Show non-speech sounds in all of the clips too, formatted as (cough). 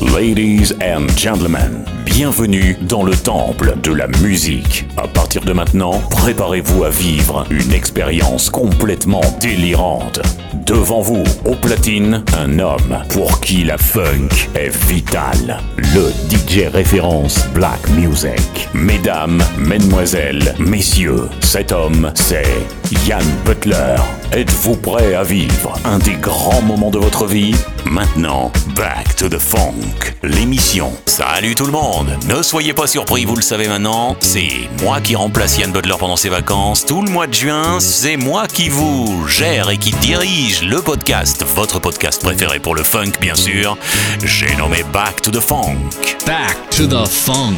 Ladies and gentlemen, bienvenue dans le temple de la musique. À partir de maintenant, préparez-vous à vivre une expérience complètement délirante. Devant vous, au platine, un homme pour qui la funk est vitale. Le DJ référence Black Music. Mesdames, mesdemoiselles, messieurs, cet homme, c'est Yann Butler. Êtes-vous prêt à vivre un des grands moments de votre vie? Maintenant, Back to the Funk, l'émission. Salut tout le monde Ne soyez pas surpris, vous le savez maintenant, c'est moi qui remplace Yann Butler pendant ses vacances. Tout le mois de juin, c'est moi qui vous gère et qui dirige le podcast, votre podcast préféré pour le funk bien sûr. J'ai nommé Back to the Funk. Back to the Funk.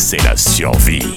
C'est la survie.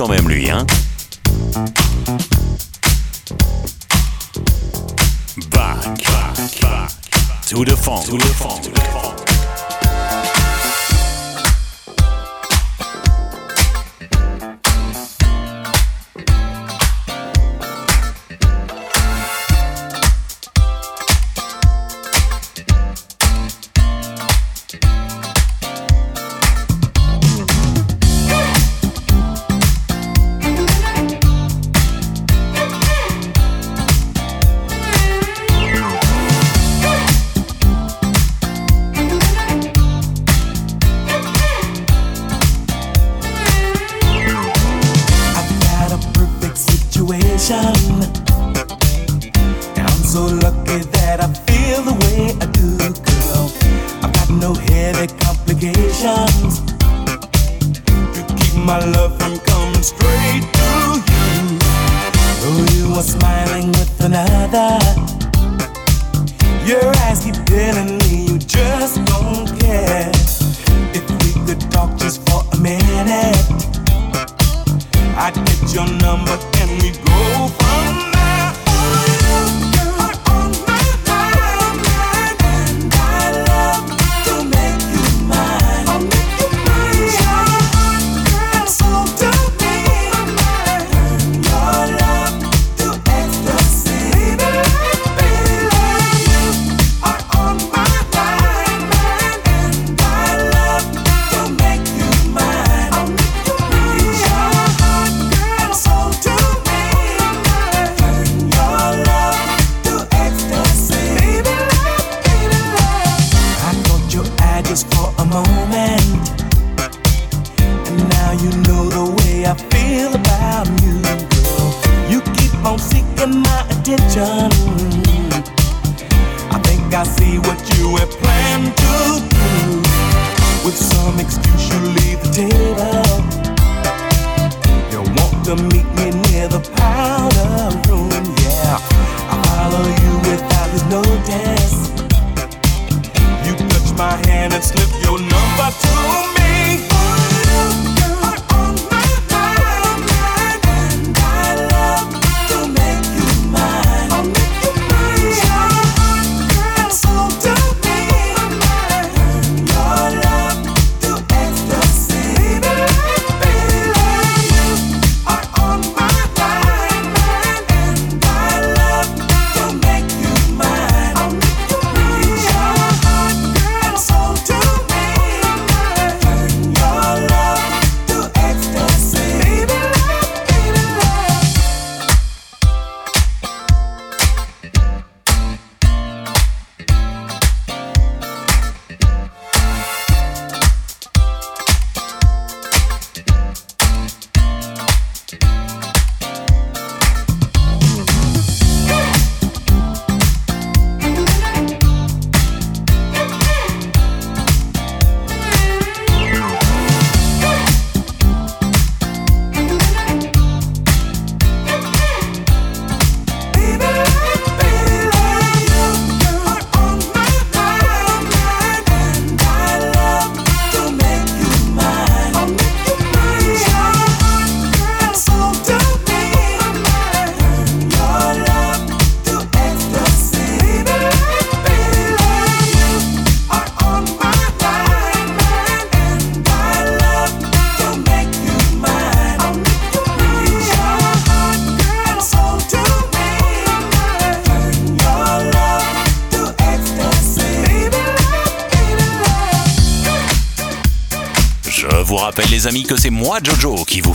Quand même lui, hein. Back, back, back, to the funk, to the funk,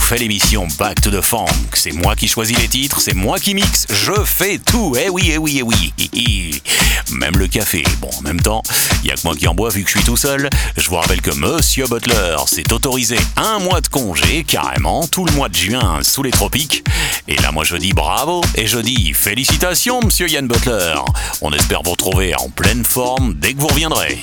fait l'émission Back to the Funk. C'est moi qui choisis les titres, c'est moi qui mixe, je fais tout. Eh oui, eh oui, eh oui. Même le café. Bon, en même temps, il y a que moi qui en bois vu que je suis tout seul. Je vous rappelle que Monsieur Butler s'est autorisé un mois de congé, carrément, tout le mois de juin sous les tropiques. Et là, moi je dis bravo et je dis félicitations, Monsieur Yann Butler. On espère vous retrouver en pleine forme dès que vous reviendrez.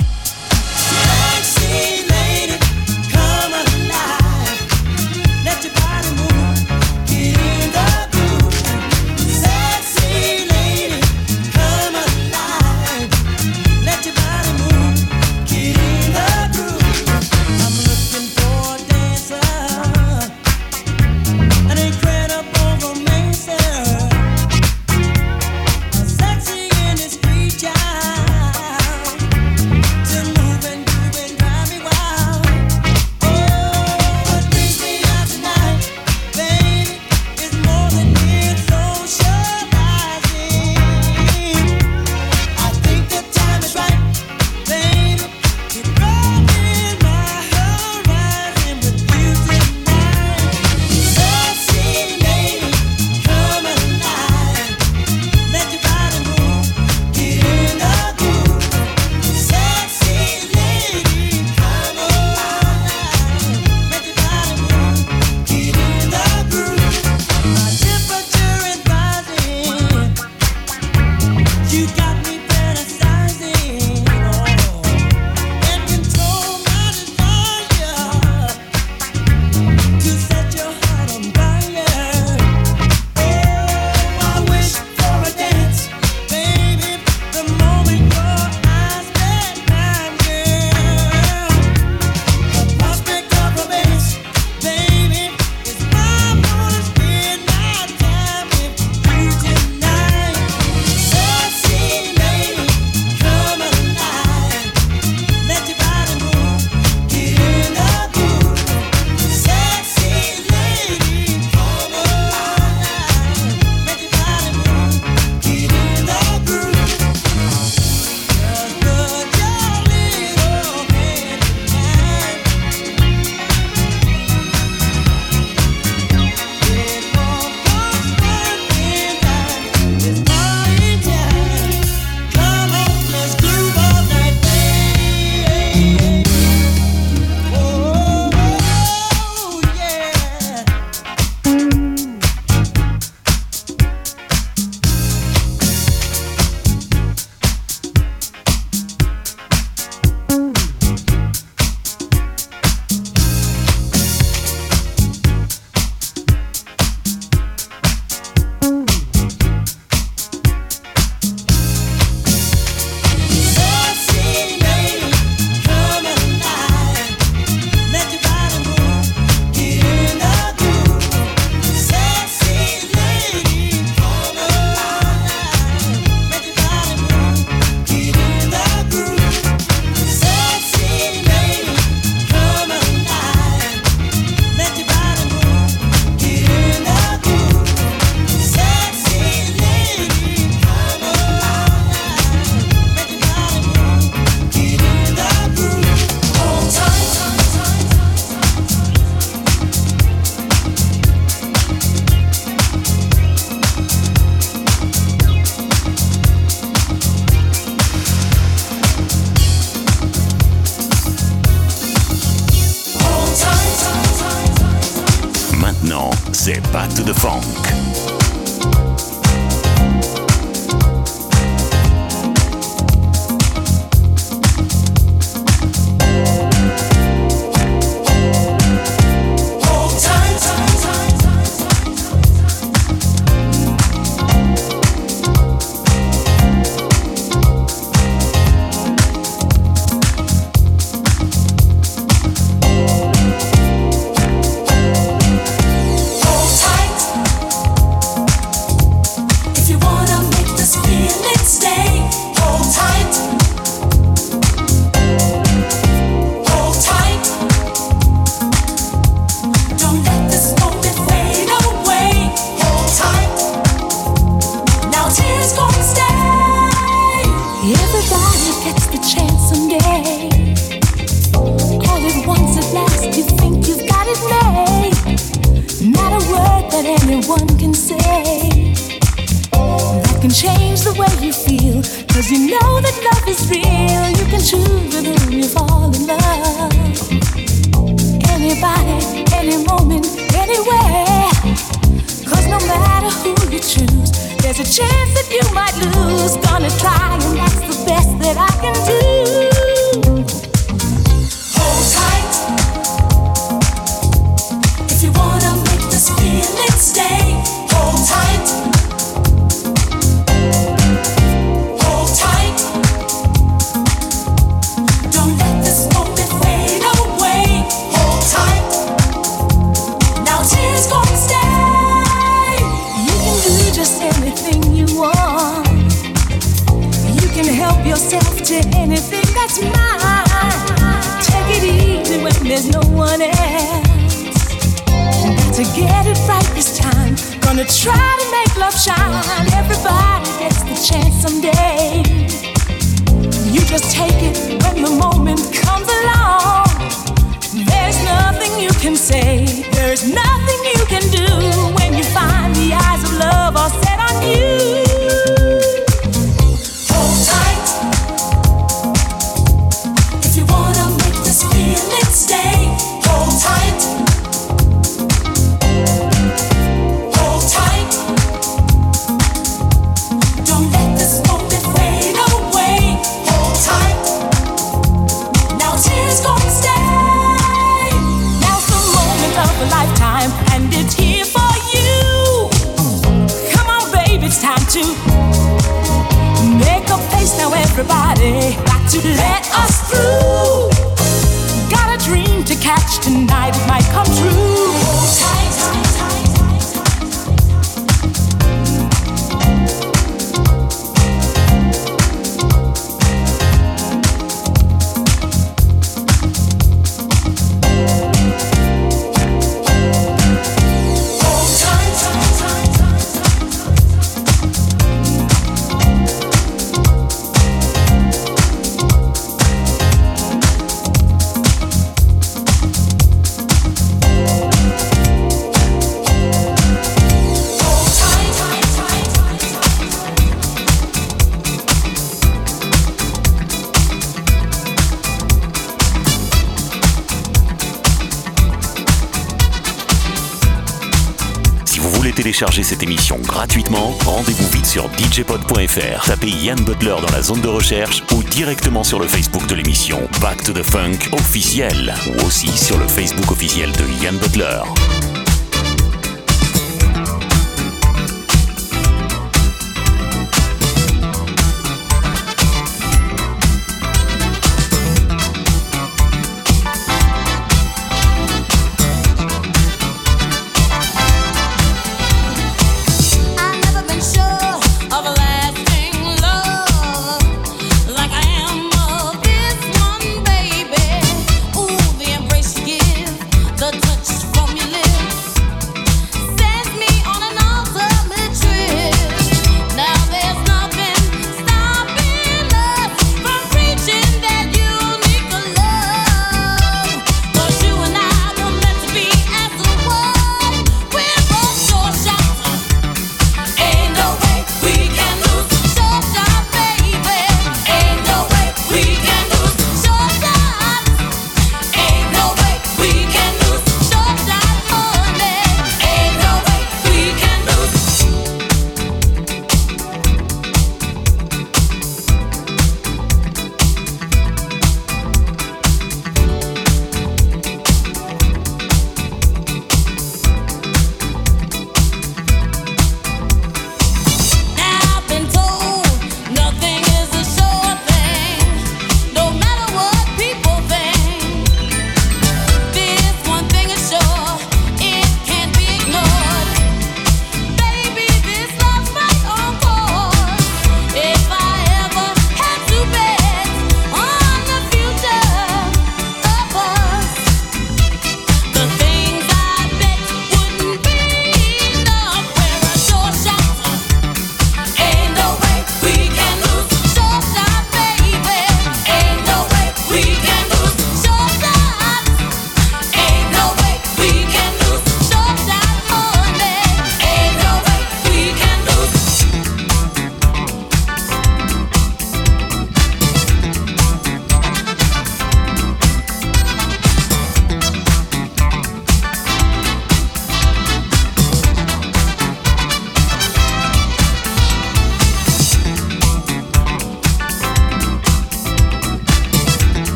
gratuitement, rendez-vous vite sur djpod.fr, tapez Yann Butler dans la zone de recherche ou directement sur le Facebook de l'émission Back to the Funk officiel ou aussi sur le Facebook officiel de Yann Butler.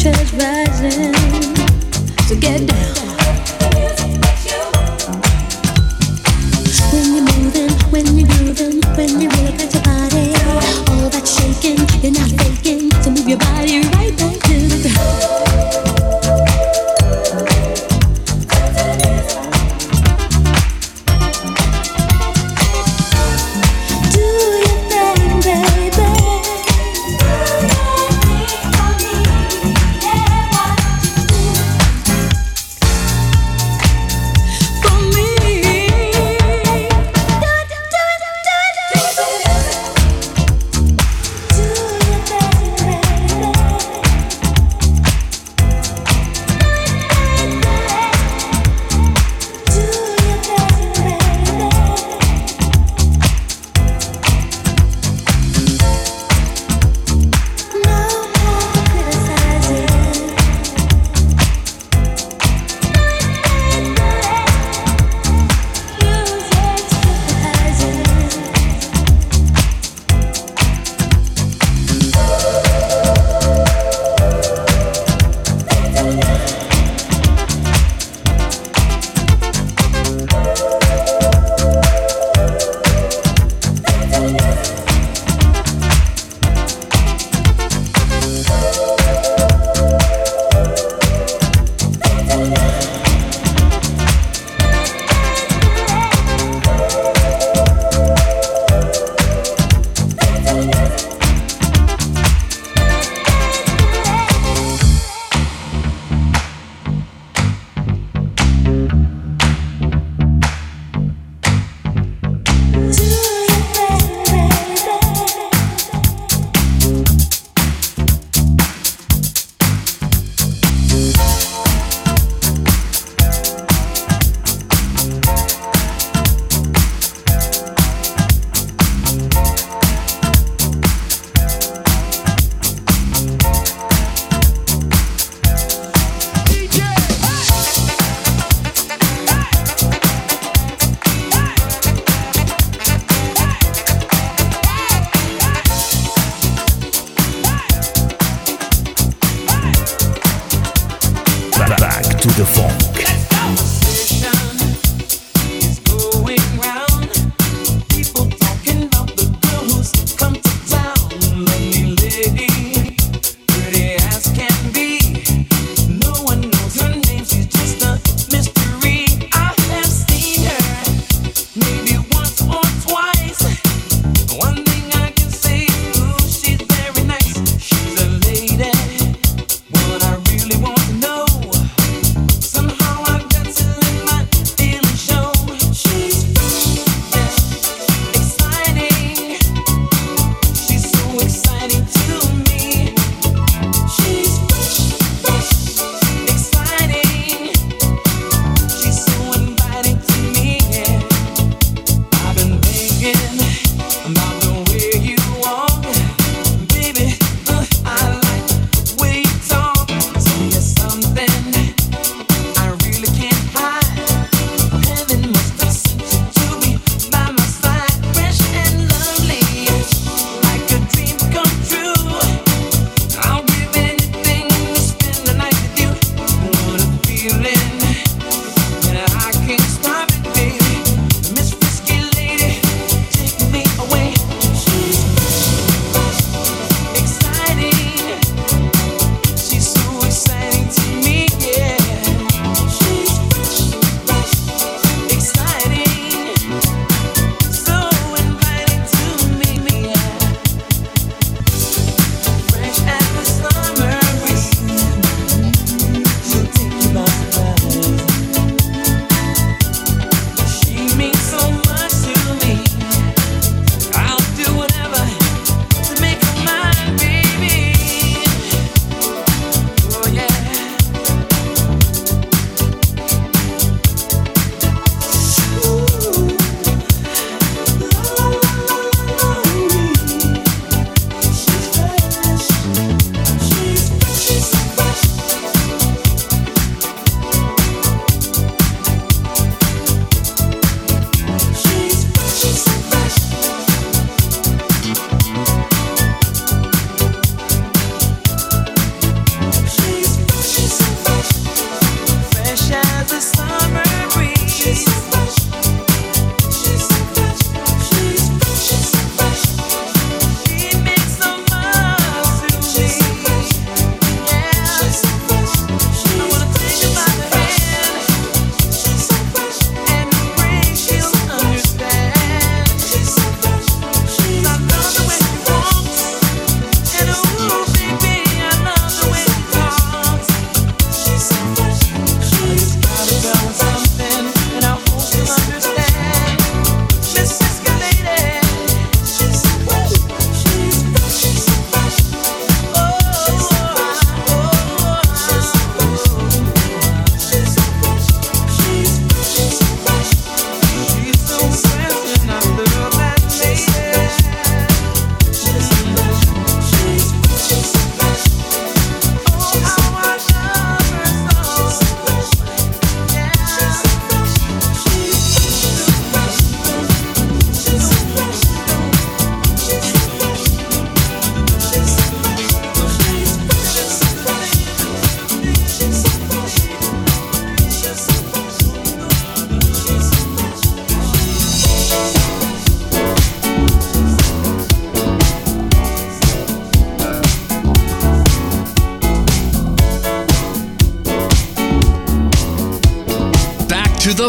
church rising.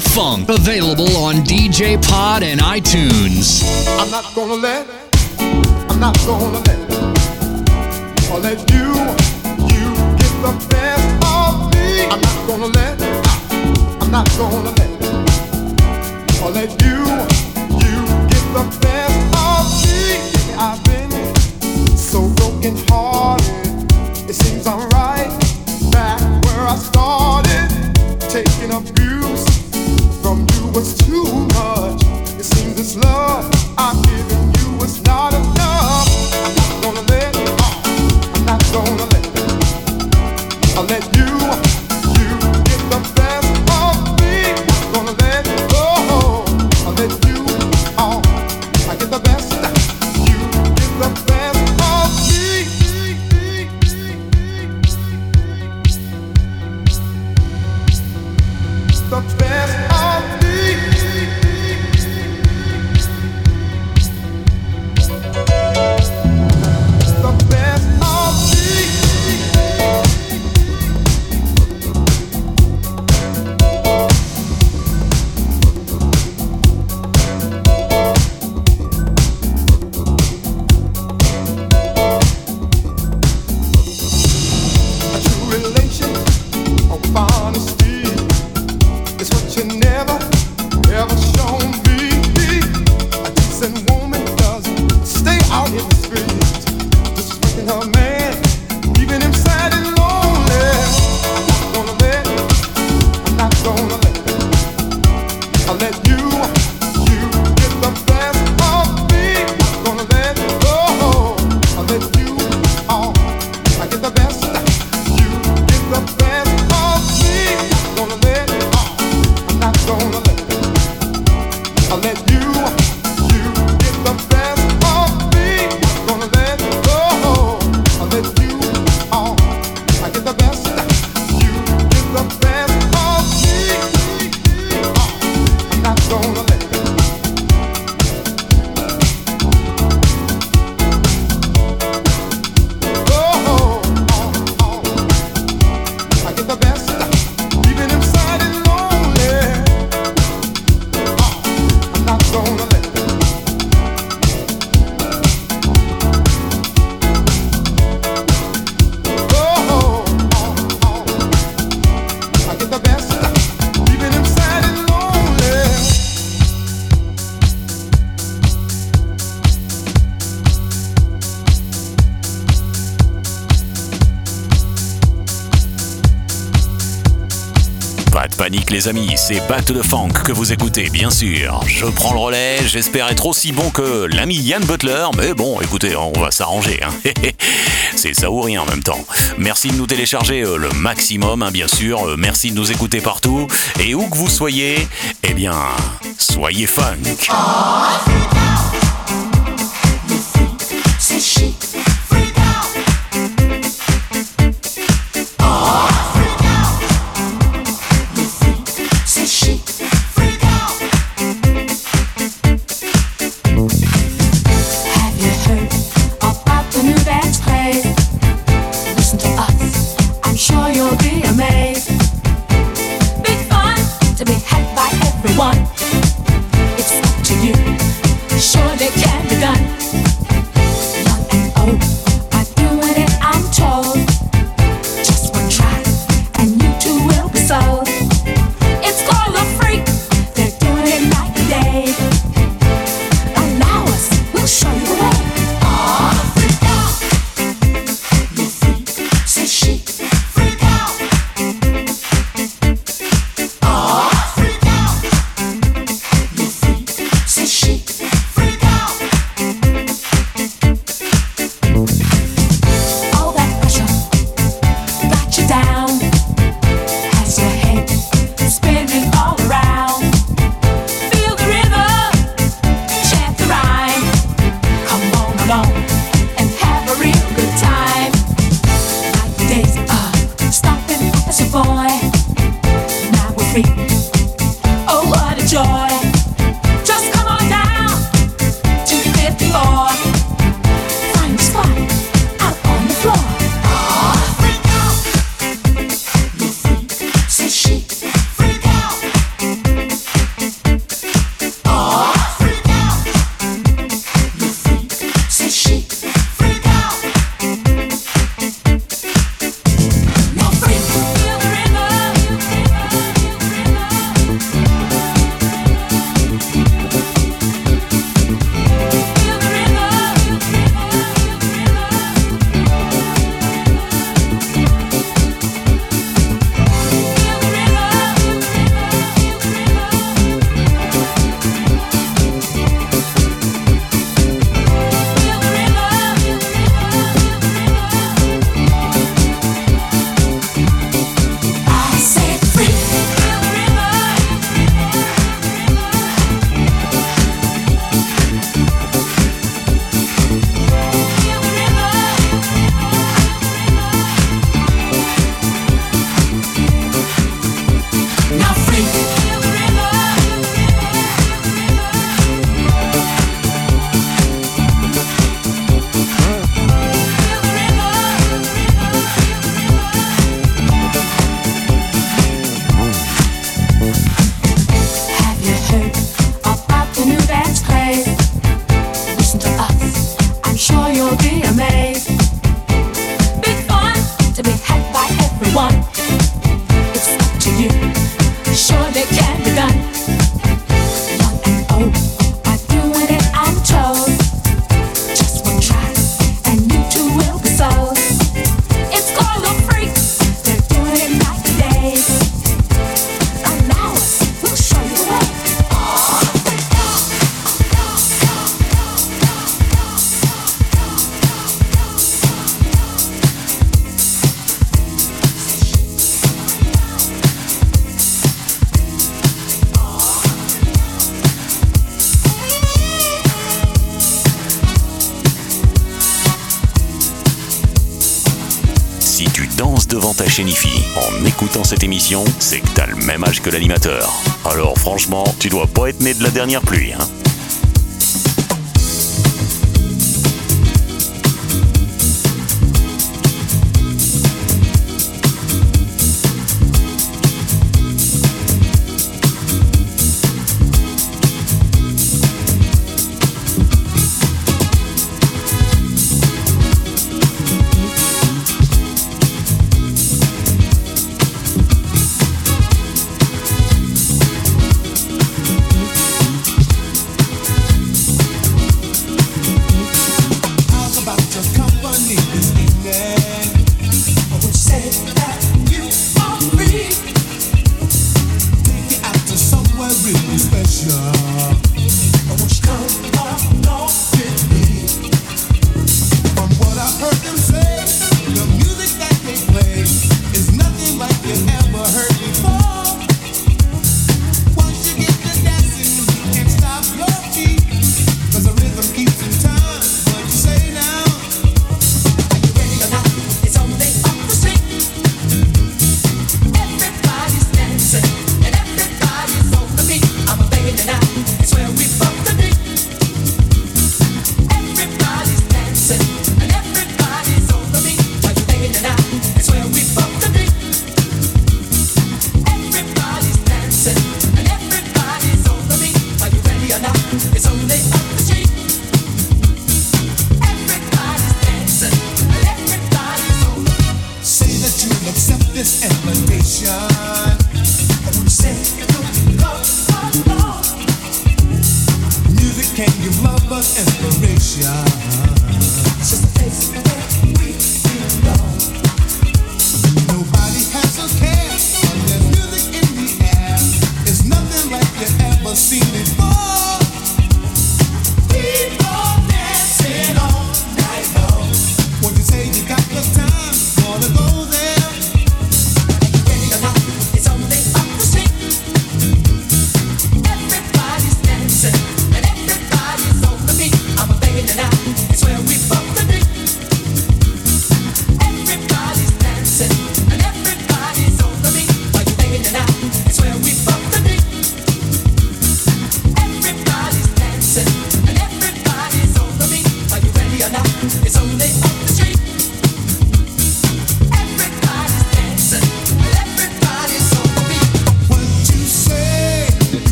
Funk. Available on DJ Pod and iTunes. I'm not gonna let, I'm not gonna let. panique les amis, c'est Batte de Funk que vous écoutez bien sûr. Je prends le relais, j'espère être aussi bon que l'ami Yann Butler, mais bon écoutez, on va s'arranger. Hein. (laughs) C'est ça ou rien en même temps. Merci de nous télécharger euh, le maximum hein, bien sûr, euh, merci de nous écouter partout, et où que vous soyez, eh bien, soyez funk. En écoutant cette émission, c'est que t'as le même âge que l'animateur. Alors franchement, tu dois pas être né de la dernière pluie, hein.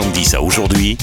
1970 à aujourd'hui,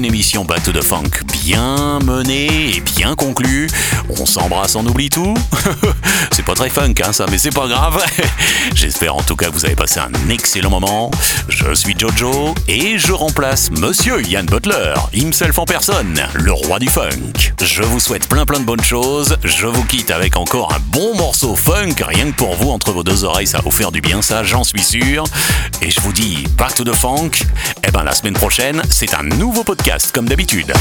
une émission Back to Funk bien menée et bien conclue. On s'embrasse, on oublie tout. (laughs) c'est pas très funk hein, ça, mais c'est pas grave. (laughs) J'espère en tout cas que vous avez passé un excellent moment. Je suis Jojo et je remplace Monsieur Ian Butler, himself en personne, le roi du funk. Je vous souhaite plein plein de bonnes choses. Je vous quitte avec encore un bon morceau funk, rien que pour vous entre vos deux oreilles, ça va vous faire du bien ça, j'en suis sûr. Et je vous dis Back to the Funk. Eh ben la semaine prochaine, c'est un nouveau podcast comme d'habitude.